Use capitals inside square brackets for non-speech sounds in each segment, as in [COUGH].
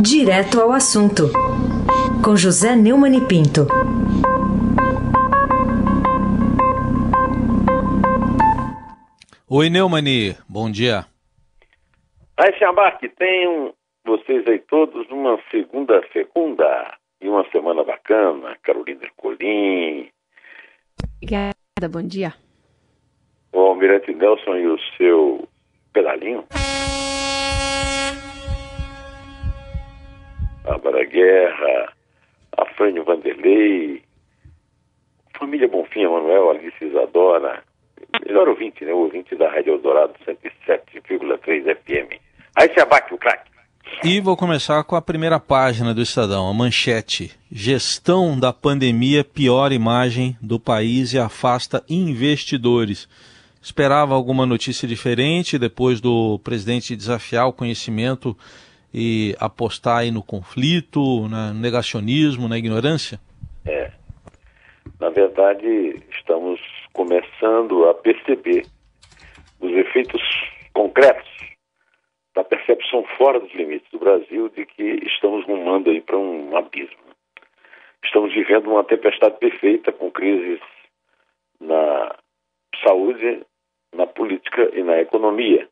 Direto ao assunto, com José Neumann e Pinto. Oi, Neumani, bom dia. Aí, Xambarque, tenham vocês aí todos uma segunda fecunda e uma semana bacana. Carolina Ercolim. Obrigada, bom dia. O Almirante Nelson e o seu Afrânio Vanderlei, família Bonfim, Manuel, Alice Isadora, melhor ouvinte, né? Ouvinte da Rádio Eldorado 107,3 FM. Aí se abate o craque. E vou começar com a primeira página do Estadão, a manchete. Gestão da pandemia pior imagem do país e afasta investidores. Esperava alguma notícia diferente depois do presidente desafiar o conhecimento e apostar aí no conflito, no negacionismo, na ignorância? É. Na verdade, estamos começando a perceber os efeitos concretos da percepção fora dos limites do Brasil de que estamos rumando aí para um abismo. Estamos vivendo uma tempestade perfeita com crises na saúde, na política e na economia.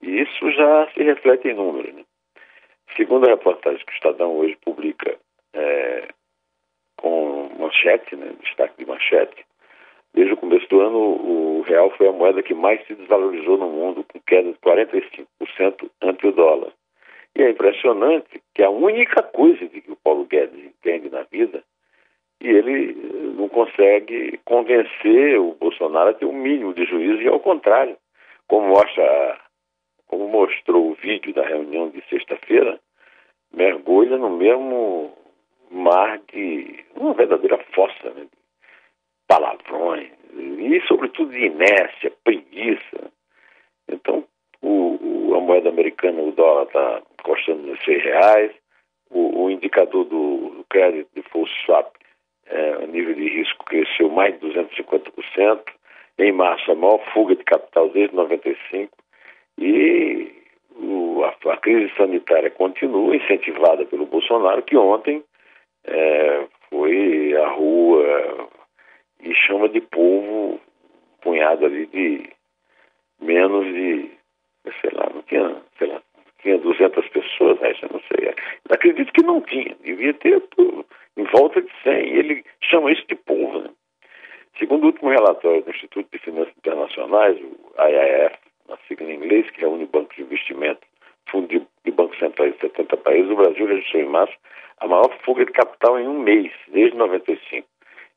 E isso já se reflete em números. Né? Segundo a reportagem que o Estadão hoje publica é, com manchete, né, destaque de manchete, desde o começo do ano o real foi a moeda que mais se desvalorizou no mundo, com queda de 45% ante o dólar. E é impressionante que a única coisa de que o Paulo Guedes entende na vida, e ele não consegue convencer o Bolsonaro a ter um mínimo de juízo, e ao contrário, como mostra como mostrou o vídeo da reunião de sexta-feira, mergulha no mesmo mar de uma verdadeira fossa, né? palavrões e, sobretudo, de inércia, preguiça. Então, o, o, a moeda americana, o dólar, está custando nos seis reais, o, o indicador do, crédito de full swap, é, nível de risco cresceu mais de 250%. Em março, a maior fuga de capital desde 95 e o, a, a, crise sanitária continua, incentivada pelo Bolsonaro, que ontem é, foi à rua e chama de povo um punhado ali de menos de, sei lá, não tinha, sei lá, tinha 200 pessoas, né, não sei. Acredito que não tinha, devia ter por, em volta de 100, e ele chama isso de povo. Né? Segundo o último relatório do Instituto de Finanças Internacionais, o IIF, na sigla em inglês, que reúne bancos de investimento, fundo de, de bancos centrais de 70 países, o Brasil registrou em março a maior fuga de capital em um mês, desde 95.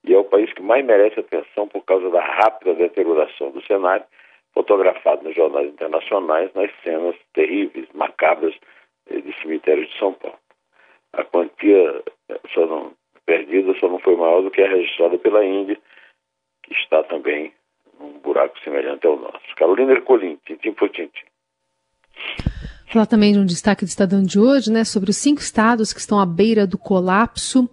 E é o país que mais merece atenção por causa da rápida deterioração do cenário, fotografado nos jornais internacionais nas cenas terríveis, macabras eh, de cemitérios de São Paulo. A quantia eh, só não, perdida só não foi maior do que a registrada pela Índia, que está também buraco semelhante ao nosso. Carolina Ercolim, tintim por tintim. Falar também de um destaque do Estadão de hoje, né, sobre os cinco estados que estão à beira do colapso.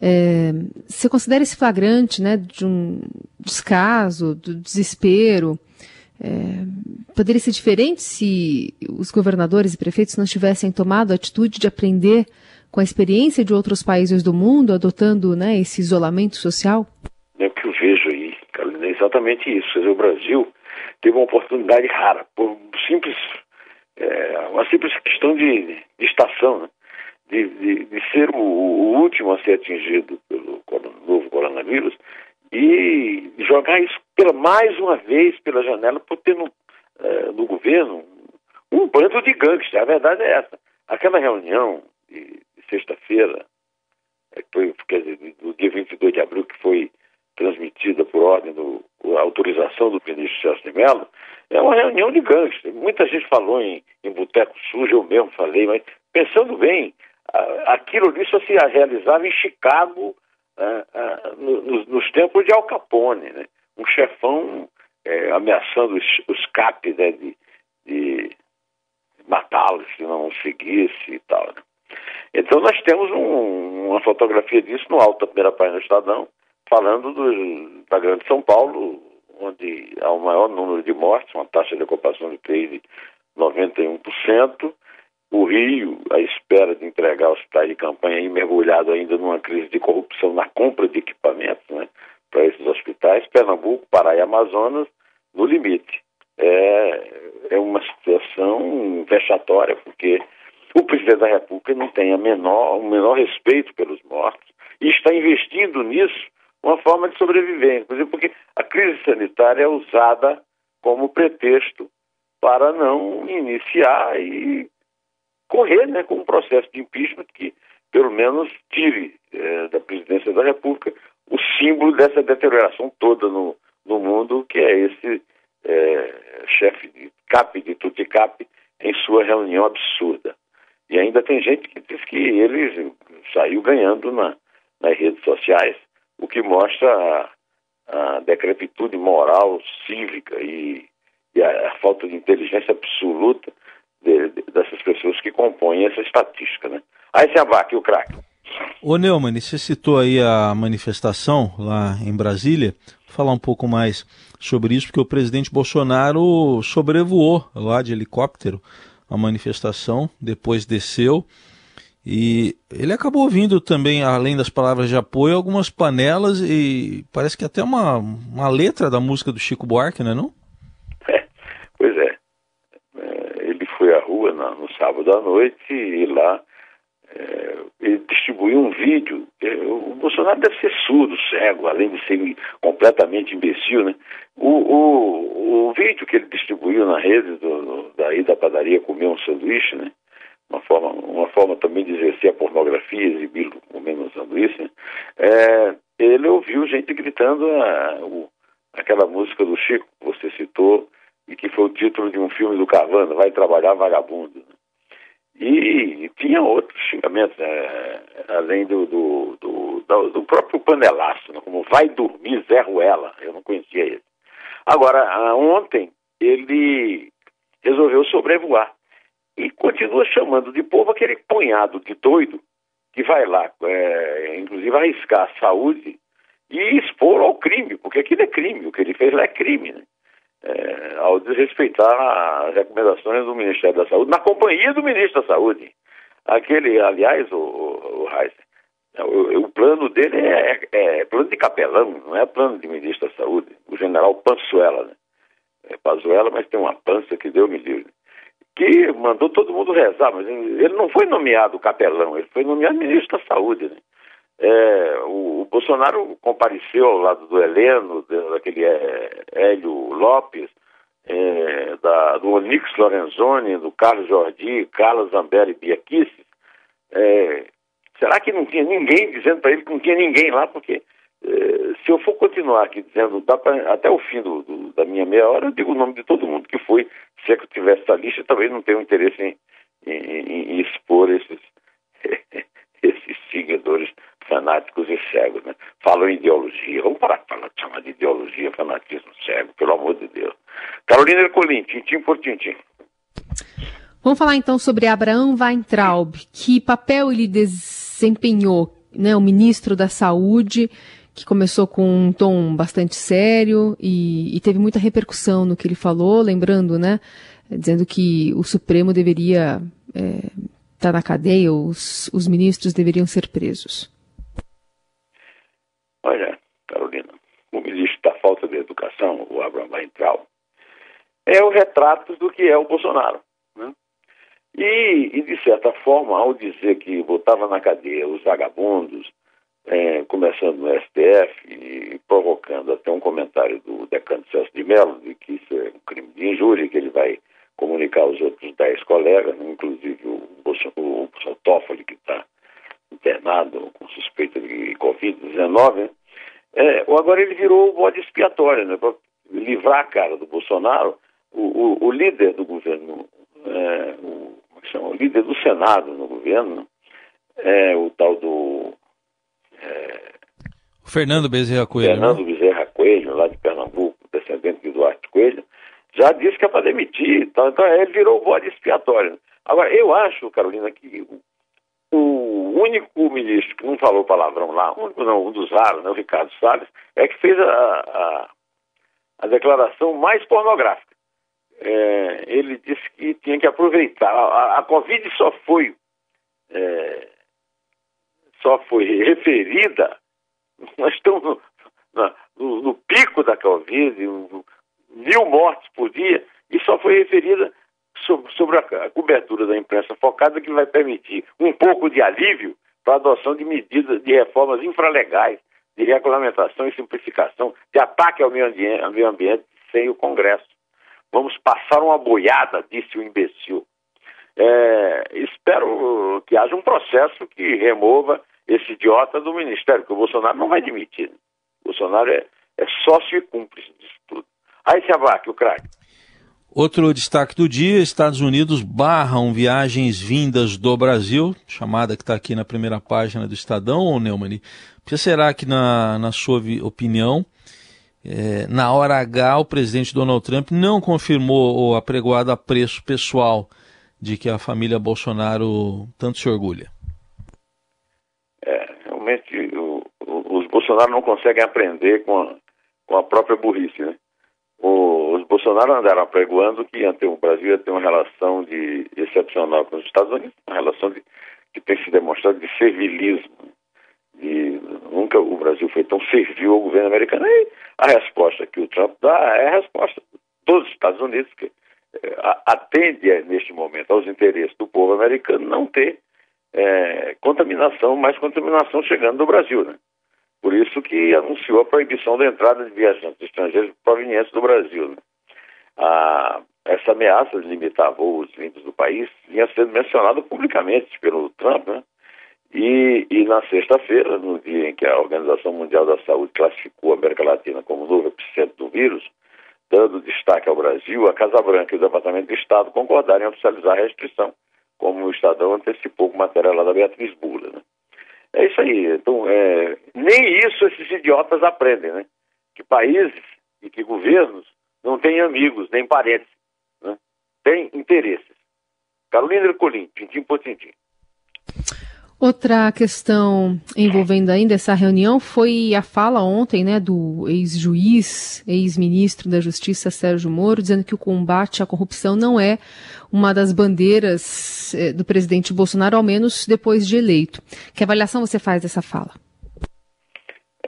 É, você considera esse flagrante, né, de um descaso, do desespero, é, poderia ser diferente se os governadores e prefeitos não tivessem tomado a atitude de aprender com a experiência de outros países do mundo, adotando né, esse isolamento social? É o que eu vejo aí é exatamente isso. Dizer, o Brasil teve uma oportunidade rara, por simples, é, uma simples questão de, de estação, né? de, de, de, ser o, o, último a ser atingido pelo novo coronavírus e jogar isso pela, mais uma vez pela janela por ter no, é, no governo um bando de gangsters. A verdade é essa. Aquela reunião de, de sexta-feira, é, foi, quer dizer, do dia 22 de abril, que foi transmitida por ordem do autorização do ministro Celso de Mello, é uma reunião de gangsters. Muita gente falou em, em boteco sujo, eu mesmo falei, mas pensando bem, aquilo ali só se realizava em Chicago ah, ah, nos, nos tempos de Al Capone, né? um chefão é, ameaçando o escape né, de, de matá-lo se não seguisse e tal. Né? Então nós temos um, uma fotografia disso no alto da primeira página do Estadão, falando do, da Grande São Paulo, onde há o maior número de mortes, uma taxa de ocupação de UTI de 91%, o Rio, à espera de entregar o hospital de campanha, e mergulhado ainda numa crise de corrupção na compra de equipamentos né, para esses hospitais. Pernambuco, Pará e Amazonas, no limite. É, é uma situação vexatória, porque o presidente da República não tem a menor, o menor respeito pelos mortos e está investindo nisso uma forma de sobreviver, inclusive porque a crise sanitária é usada como pretexto para não iniciar e correr né, com um processo de impeachment que, pelo menos, tire é, da presidência da República o símbolo dessa deterioração toda no, no mundo, que é esse é, chefe de CAP, de Tuticap, em sua reunião absurda. E ainda tem gente que diz que ele saiu ganhando na, nas redes sociais, que mostra a, a decrepitude moral, cívica e, e a, a, falta de inteligência absoluta de, de, dessas pessoas que compõem essa estatística. Né? Aí se abaque o craque. Ô Neumann, você citou aí a manifestação lá em Brasília. Vou falar um pouco mais sobre isso, porque o presidente Bolsonaro sobrevoou lá de helicóptero a manifestação, depois desceu e ele acabou ouvindo também, além das palavras de apoio, algumas panelas e parece que até uma, uma letra da música do Chico Buarque, não é não? É, pois é. é. Ele foi à rua no, no sábado à noite e lá é, ele distribuiu um vídeo. É, o Bolsonaro deve ser surdo, cego, além de ser completamente imbecil, né? O, o, o vídeo que ele distribuiu na rede do, do, daí da padaria comer um sanduíche, né? Uma forma, uma forma também de exercer a pornografia, exibir comendo um sanduíche, né? é, ele ouviu gente gritando a, o, aquela música do Chico que você citou e que foi o título de um filme do Cavando, Vai Trabalhar Vagabundo. Né? E, tinha outros xingamentos, né? além do, do, do, do, próprio panelaço, né? como vai dormir Zé Ruela, eu não conhecia ele. Agora, ontem ele resolveu sobrevoar e continua chamando de povo aquele punhado de doido que vai lá, é, inclusive arriscar a saúde e expor ao crime, porque aquilo é crime, o que ele fez lá é crime, né? é, ao desrespeitar as recomendações do Ministério da Saúde, na companhia do Ministro da Saúde. Aquele, aliás, o, o, o, o, o plano dele é, é, plano de capelão, não é plano de Ministro da Saúde. O general Panzuela, né? É Pazuela, mas tem uma pança que deu me livre. Que mandou todo mundo rezar, mas ele não foi nomeado capelão, ele foi nomeado ministro da Saúde. Né? É, o, o, Bolsonaro compareceu ao lado do Heleno, daquele é, Hélio Lopes, é, da, do Onix Lorenzoni, do Carlos Jordi, Carlos Zambelli Biaquices. É, será que não tinha ninguém dizendo para ele que não tinha ninguém lá? Porque se eu for continuar aqui dizendo pra, até o fim do, do, da minha meia hora, eu digo o nome de todo mundo que foi. Se é que eu tivesse essa lista, talvez não tenha interesse em, em, em expor esses, [LAUGHS] esses seguidores fanáticos e cegos, né? Falam em ideologia. Vamos parar de falar, chamar de ideologia, fanatismo cego, pelo amor de Deus. Carolina Ercolim, tintim por tintim. Vamos falar então sobre Abraão Weintraub. Que papel ele desempenhou, né? O ministro da Saúde, que começou com um tom bastante sério e, e teve muita repercussão no que ele falou, lembrando, né? Dizendo que o Supremo deveria é, estar tá na cadeia, os, os ministros deveriam ser presos. Olha, Carolina, o ministro da falta de educação, o Abraham Weintraub, é o retrato do que é o Bolsonaro. Né? E, e, de certa forma, ao dizer que botava na cadeia os vagabundos, é, começando no STF e provocando até um comentário do decano Celso de Mello de que isso é um crime de injúria, que ele vai comunicar aos outros dez colegas, inclusive o, Bolson, o, o Toffoli, que está internado com suspeita de Covid-19, né? é, agora ele virou o bode expiatório, né? Para livrar a cara do Bolsonaro, o, o, o líder do governo, é, o, é chama, o líder do Senado no governo, é o tal do. É, Fernando Bezerra Coelho. Né? Fernando né? Bezerra Coelho, lá de Pernambuco, descendente de Duarte Coelho, já disse que é para demitir. Então, então ele virou bode expiatório. Agora, eu acho, Carolina, que o único ministro que não falou palavrão lá, um, não, um dos raros, né, o Ricardo Salles, é que fez a, a, a declaração mais pornográfica. é, ele disse que tinha que aproveitar. A, a Covid só foi é, só foi referida, [LAUGHS] nós estamos no, no, no pico da Covid, mil mortes por dia, e só foi referida sobre, a cobertura da imprensa focada que vai permitir um pouco de alívio para a adoção de medidas de reformas infralegais, de regulamentação e simplificação, de ataque ao meio ambiente, ao meio ambiente sem o Congresso. Vamos passar uma boiada, disse o imbecil. É, espero que haja um processo que remova esse idiota do Ministério, que o Bolsonaro não vai admitir. Né? O Bolsonaro é, é sócio e cúmplice disso tudo. Aí se abaque o craque. Outro destaque do dia: Estados Unidos barram viagens vindas do Brasil, chamada que está aqui na primeira página do Estadão, ou Neumann? Por que será que, na, na sua opinião, é, na hora H, o presidente Donald Trump não confirmou o apregoado a preço pessoal de que a família Bolsonaro tanto se orgulha? É, realmente, o, o, os Bolsonaro não conseguem aprender com a, com a própria burrice, né? O, os Bolsonaro andaram apregoando que ter, o Brasil ia ter uma relação de, excepcional com os Estados Unidos, uma relação de, que tem se demonstrado de servilismo. De, nunca o Brasil foi tão servil ao governo americano. E a resposta que o Trump dá é a resposta dos Estados Unidos, que é, atende neste momento aos interesses do povo americano não ter é, contaminação, mais contaminação chegando do Brasil. Né? Por isso que anunciou a proibição da entrada de viajantes estrangeiros provenientes do Brasil. Né? Ah, essa ameaça de limitar voos vindos do país vinha sendo mencionada publicamente pelo Trump, né? E, e na sexta-feira, no dia em que a Organização Mundial da Saúde classificou a América Latina como novo epicentro do vírus, dando destaque ao Brasil, a Casa Branca e o Departamento de Estado concordaram em oficializar a restrição, como o Estadão antecipou com matéria lá da Beatriz Bula. Né? É isso aí. Então, é, nem isso esses idiotas aprendem, né? Que países e que governos não têm amigos, nem parentes, né? Interesses. Carolina Ercolim, tintim por tintim. Outra questão envolvendo ainda essa reunião foi a fala ontem né, do ex-juiz, ex-ministro da Justiça Sérgio Moro, dizendo que o combate à corrupção não é uma das bandeiras eh, do presidente Bolsonaro, ao menos depois de eleito. Que avaliação você faz dessa fala?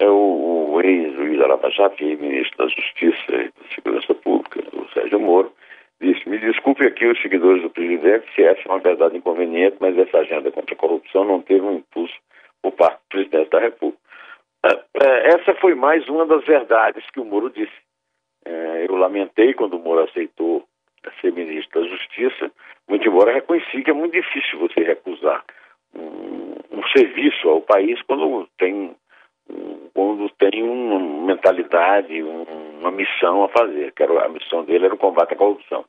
É o, ex-juiz Arabajá, ministro da Justiça e da Segurança Pública, o Sérgio Moro, disse: Me desculpe aqui os seguidores do presidente se essa é uma verdade inconveniente, mas essa agenda contra a corrupção não teve um impulso por parte do presidente da República. É, é, essa foi mais uma das verdades que o Moro disse. É, eu lamentei quando o Moro aceitou ser ministro da Justiça, muito embora reconheci que é muito difícil você recusar um, um serviço ao país quando tem quando tem uma mentalidade, uma missão a fazer, que a missão dele era o combate à corrupção.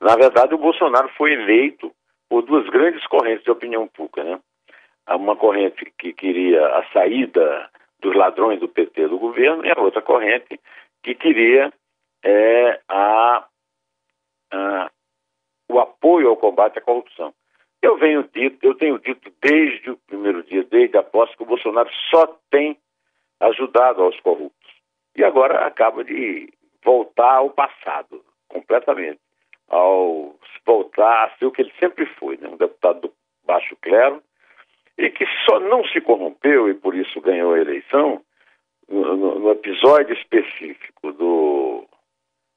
Na verdade, o Bolsonaro foi eleito por duas grandes correntes de opinião pública, né? Uma corrente que queria a saída dos ladrões do PT do governo e a outra corrente que queria é, a, a, o apoio ao combate à corrupção. Eu venho dito, eu tenho dito desde o primeiro dia, desde a posse, que o Bolsonaro só tem ajudado aos corruptos. E agora acaba de voltar ao passado, completamente. Ao voltar ser o que ele sempre foi, né? um deputado do baixo clero, e que só não se corrompeu e por isso ganhou a eleição no, no episódio específico do,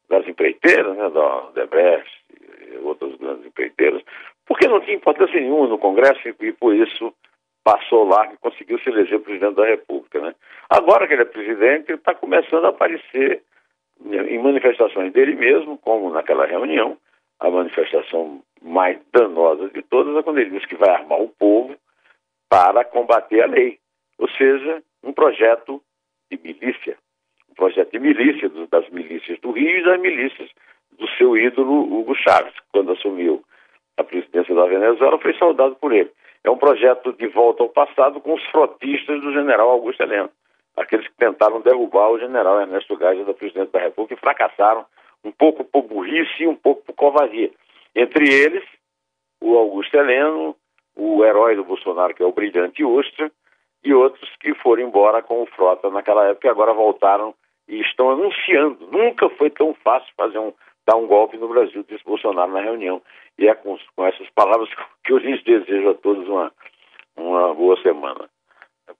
das empreiteiras, né, da Debrecht e outras grandes empreiteiras, porque não tinha importância nenhuma no Congresso e por isso passou lá e conseguiu se eleger presidente da República. Né? Agora que ele é presidente, está começando a aparecer em manifestações dele mesmo, como naquela reunião, a manifestação mais danosa de todas é quando ele diz que vai armar o povo para combater a lei. Ou seja, um projeto de milícia. Um projeto de milícia das milícias do Rio e das milícias do seu ídolo Hugo Chávez, quando assumiu a presidência da Venezuela, foi saudado por ele. É um projeto de volta ao passado com os frotistas do general Augusto Heleno, aqueles que tentaram derrubar o general Ernesto Geisel da presidente da República e fracassaram um pouco por burrice e um pouco por covardia. Entre eles, o Augusto Heleno, o herói do Bolsonaro, que é o brilhante Ustra, e outros que foram embora com o Frota naquela época e agora voltaram e estão anunciando. Nunca foi tão fácil fazer um dar um golpe no Brasil, disse Bolsonaro na reunião. E é com, com essas palavras [LAUGHS] que eu lhes desejo a todos uma, uma boa semana.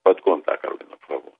Pode contar, Carolina, por favor.